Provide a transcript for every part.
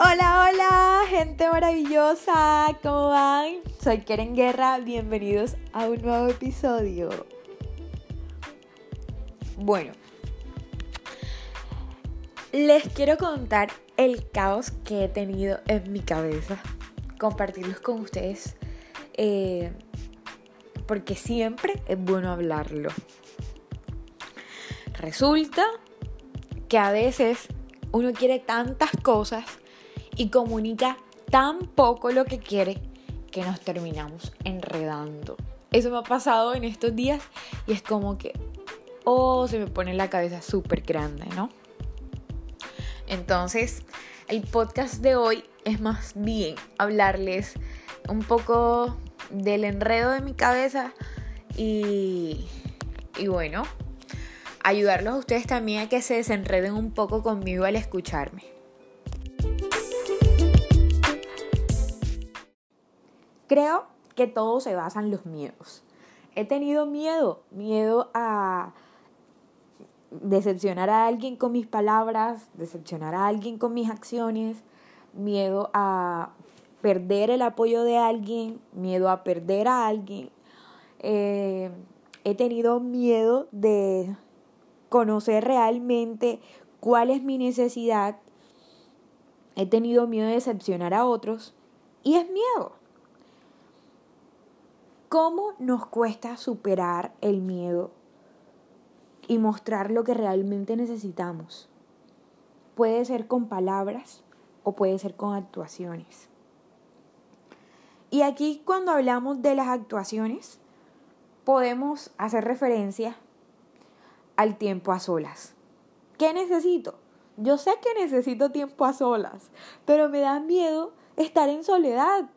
Hola, hola, gente maravillosa, ¿cómo van? Soy Keren Guerra, bienvenidos a un nuevo episodio. Bueno, les quiero contar el caos que he tenido en mi cabeza, compartirlos con ustedes, eh, porque siempre es bueno hablarlo. Resulta que a veces uno quiere tantas cosas y comunica tan poco lo que quiere que nos terminamos enredando. Eso me ha pasado en estos días y es como que, oh, se me pone la cabeza súper grande, ¿no? Entonces, el podcast de hoy es más bien hablarles un poco del enredo de mi cabeza y, y bueno, ayudarlos a ustedes también a que se desenreden un poco conmigo al escucharme. Creo que todo se basa en los miedos. He tenido miedo, miedo a decepcionar a alguien con mis palabras, decepcionar a alguien con mis acciones, miedo a perder el apoyo de alguien, miedo a perder a alguien. Eh, he tenido miedo de conocer realmente cuál es mi necesidad. He tenido miedo de decepcionar a otros y es miedo. ¿Cómo nos cuesta superar el miedo y mostrar lo que realmente necesitamos? Puede ser con palabras o puede ser con actuaciones. Y aquí cuando hablamos de las actuaciones, podemos hacer referencia al tiempo a solas. ¿Qué necesito? Yo sé que necesito tiempo a solas, pero me da miedo estar en soledad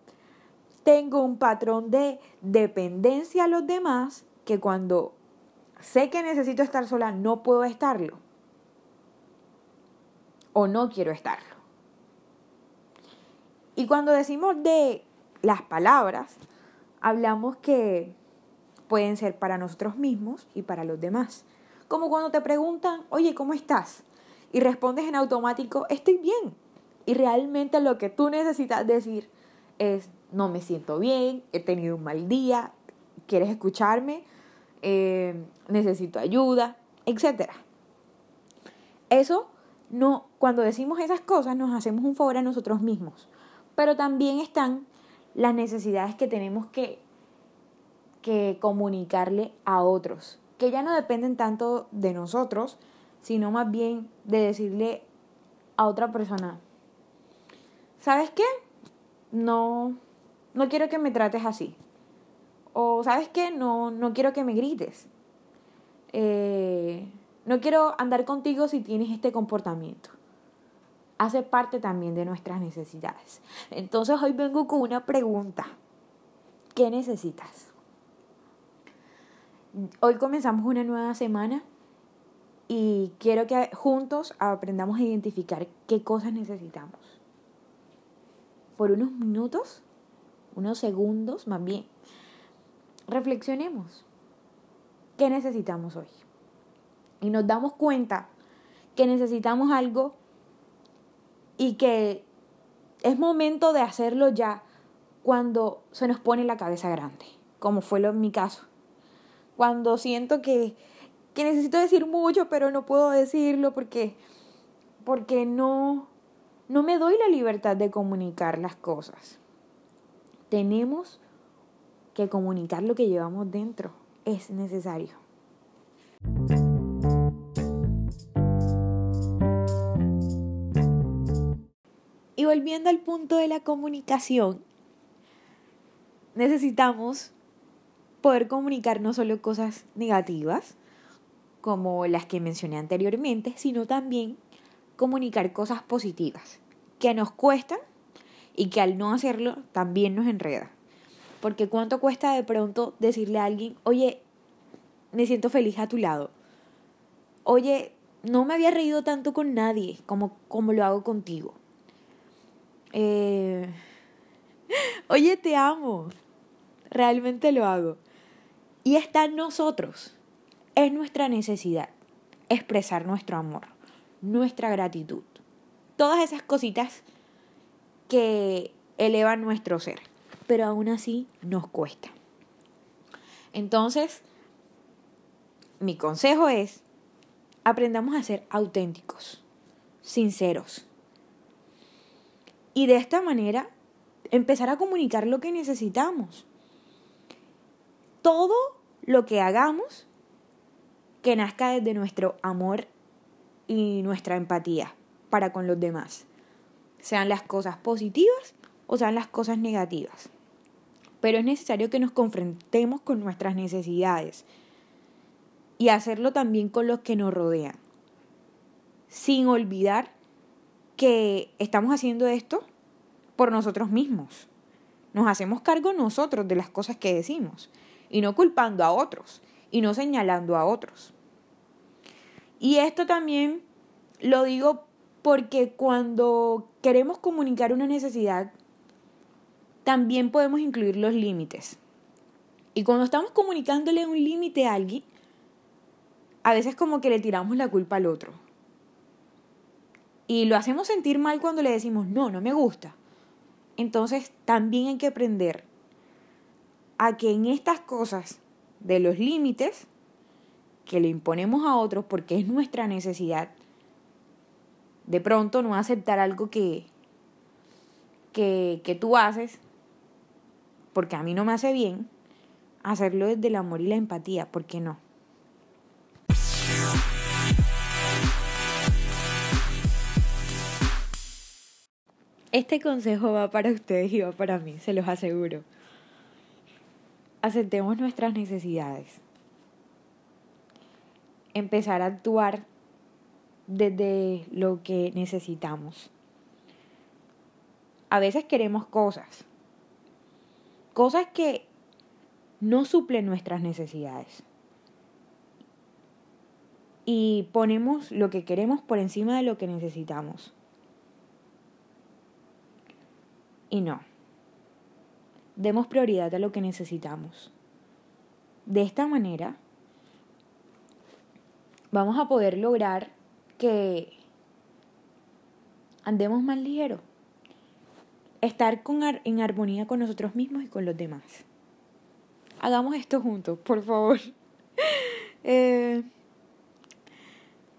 tengo un patrón de dependencia a los demás que cuando sé que necesito estar sola no puedo estarlo. O no quiero estarlo. Y cuando decimos de las palabras, hablamos que pueden ser para nosotros mismos y para los demás. Como cuando te preguntan, oye, ¿cómo estás? Y respondes en automático, estoy bien. Y realmente lo que tú necesitas decir es, no me siento bien, he tenido un mal día, quieres escucharme, eh, necesito ayuda, etc. Eso no, cuando decimos esas cosas nos hacemos un favor a nosotros mismos, pero también están las necesidades que tenemos que, que comunicarle a otros, que ya no dependen tanto de nosotros, sino más bien de decirle a otra persona, ¿sabes qué? No, no quiero que me trates así. O, ¿sabes qué? No, no quiero que me grites. Eh, no quiero andar contigo si tienes este comportamiento. Hace parte también de nuestras necesidades. Entonces hoy vengo con una pregunta. ¿Qué necesitas? Hoy comenzamos una nueva semana y quiero que juntos aprendamos a identificar qué cosas necesitamos. Por unos minutos unos segundos más bien, reflexionemos. ¿Qué necesitamos hoy? Y nos damos cuenta que necesitamos algo y que es momento de hacerlo ya cuando se nos pone la cabeza grande, como fue lo en mi caso. Cuando siento que, que necesito decir mucho, pero no puedo decirlo porque, porque no, no me doy la libertad de comunicar las cosas tenemos que comunicar lo que llevamos dentro. Es necesario. Y volviendo al punto de la comunicación, necesitamos poder comunicar no solo cosas negativas, como las que mencioné anteriormente, sino también comunicar cosas positivas que nos cuestan y que al no hacerlo también nos enreda. Porque cuánto cuesta de pronto decirle a alguien, oye, me siento feliz a tu lado. Oye, no me había reído tanto con nadie como, como lo hago contigo. Eh, oye, te amo. Realmente lo hago. Y está en nosotros. Es nuestra necesidad expresar nuestro amor, nuestra gratitud. Todas esas cositas que elevan nuestro ser, pero aún así nos cuesta. Entonces, mi consejo es, aprendamos a ser auténticos, sinceros. Y de esta manera, empezar a comunicar lo que necesitamos. Todo lo que hagamos que nazca desde nuestro amor y nuestra empatía para con los demás. Sean las cosas positivas o sean las cosas negativas. Pero es necesario que nos confrontemos con nuestras necesidades y hacerlo también con los que nos rodean. Sin olvidar que estamos haciendo esto por nosotros mismos. Nos hacemos cargo nosotros de las cosas que decimos y no culpando a otros y no señalando a otros. Y esto también lo digo porque cuando queremos comunicar una necesidad, también podemos incluir los límites. Y cuando estamos comunicándole un límite a alguien, a veces como que le tiramos la culpa al otro. Y lo hacemos sentir mal cuando le decimos, no, no me gusta. Entonces también hay que aprender a que en estas cosas de los límites que le imponemos a otros porque es nuestra necesidad, de pronto no aceptar algo que, que, que tú haces porque a mí no me hace bien, hacerlo desde el amor y la empatía, ¿por qué no? Este consejo va para ustedes y va para mí, se los aseguro. Aceptemos nuestras necesidades. Empezar a actuar desde lo que necesitamos. A veces queremos cosas, cosas que no suplen nuestras necesidades. Y ponemos lo que queremos por encima de lo que necesitamos. Y no. Demos prioridad a lo que necesitamos. De esta manera, vamos a poder lograr que andemos más ligero. Estar con en armonía con nosotros mismos y con los demás. Hagamos esto juntos, por favor. Eh,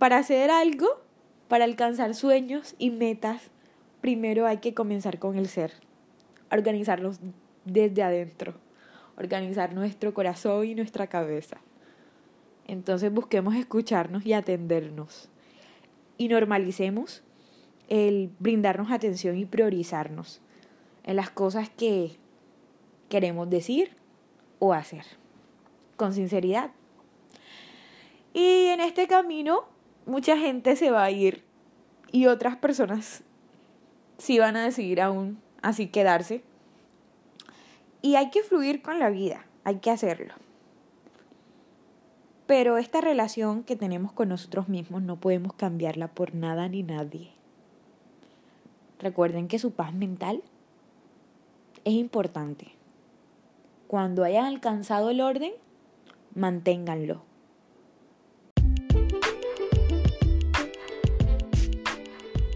para hacer algo, para alcanzar sueños y metas, primero hay que comenzar con el ser. Organizarlos desde adentro. Organizar nuestro corazón y nuestra cabeza. Entonces busquemos escucharnos y atendernos y normalicemos el brindarnos atención y priorizarnos en las cosas que queremos decir o hacer, con sinceridad. Y en este camino mucha gente se va a ir y otras personas sí van a decidir aún así quedarse. Y hay que fluir con la vida, hay que hacerlo. Pero esta relación que tenemos con nosotros mismos no podemos cambiarla por nada ni nadie. Recuerden que su paz mental es importante. Cuando hayan alcanzado el orden, manténganlo.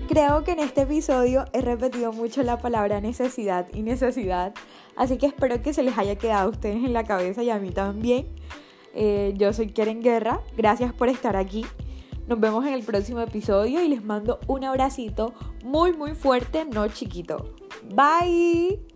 Creo que en este episodio he repetido mucho la palabra necesidad y necesidad, así que espero que se les haya quedado a ustedes en la cabeza y a mí también. Eh, yo soy Keren Guerra, gracias por estar aquí. Nos vemos en el próximo episodio y les mando un abracito muy muy fuerte, no chiquito. Bye.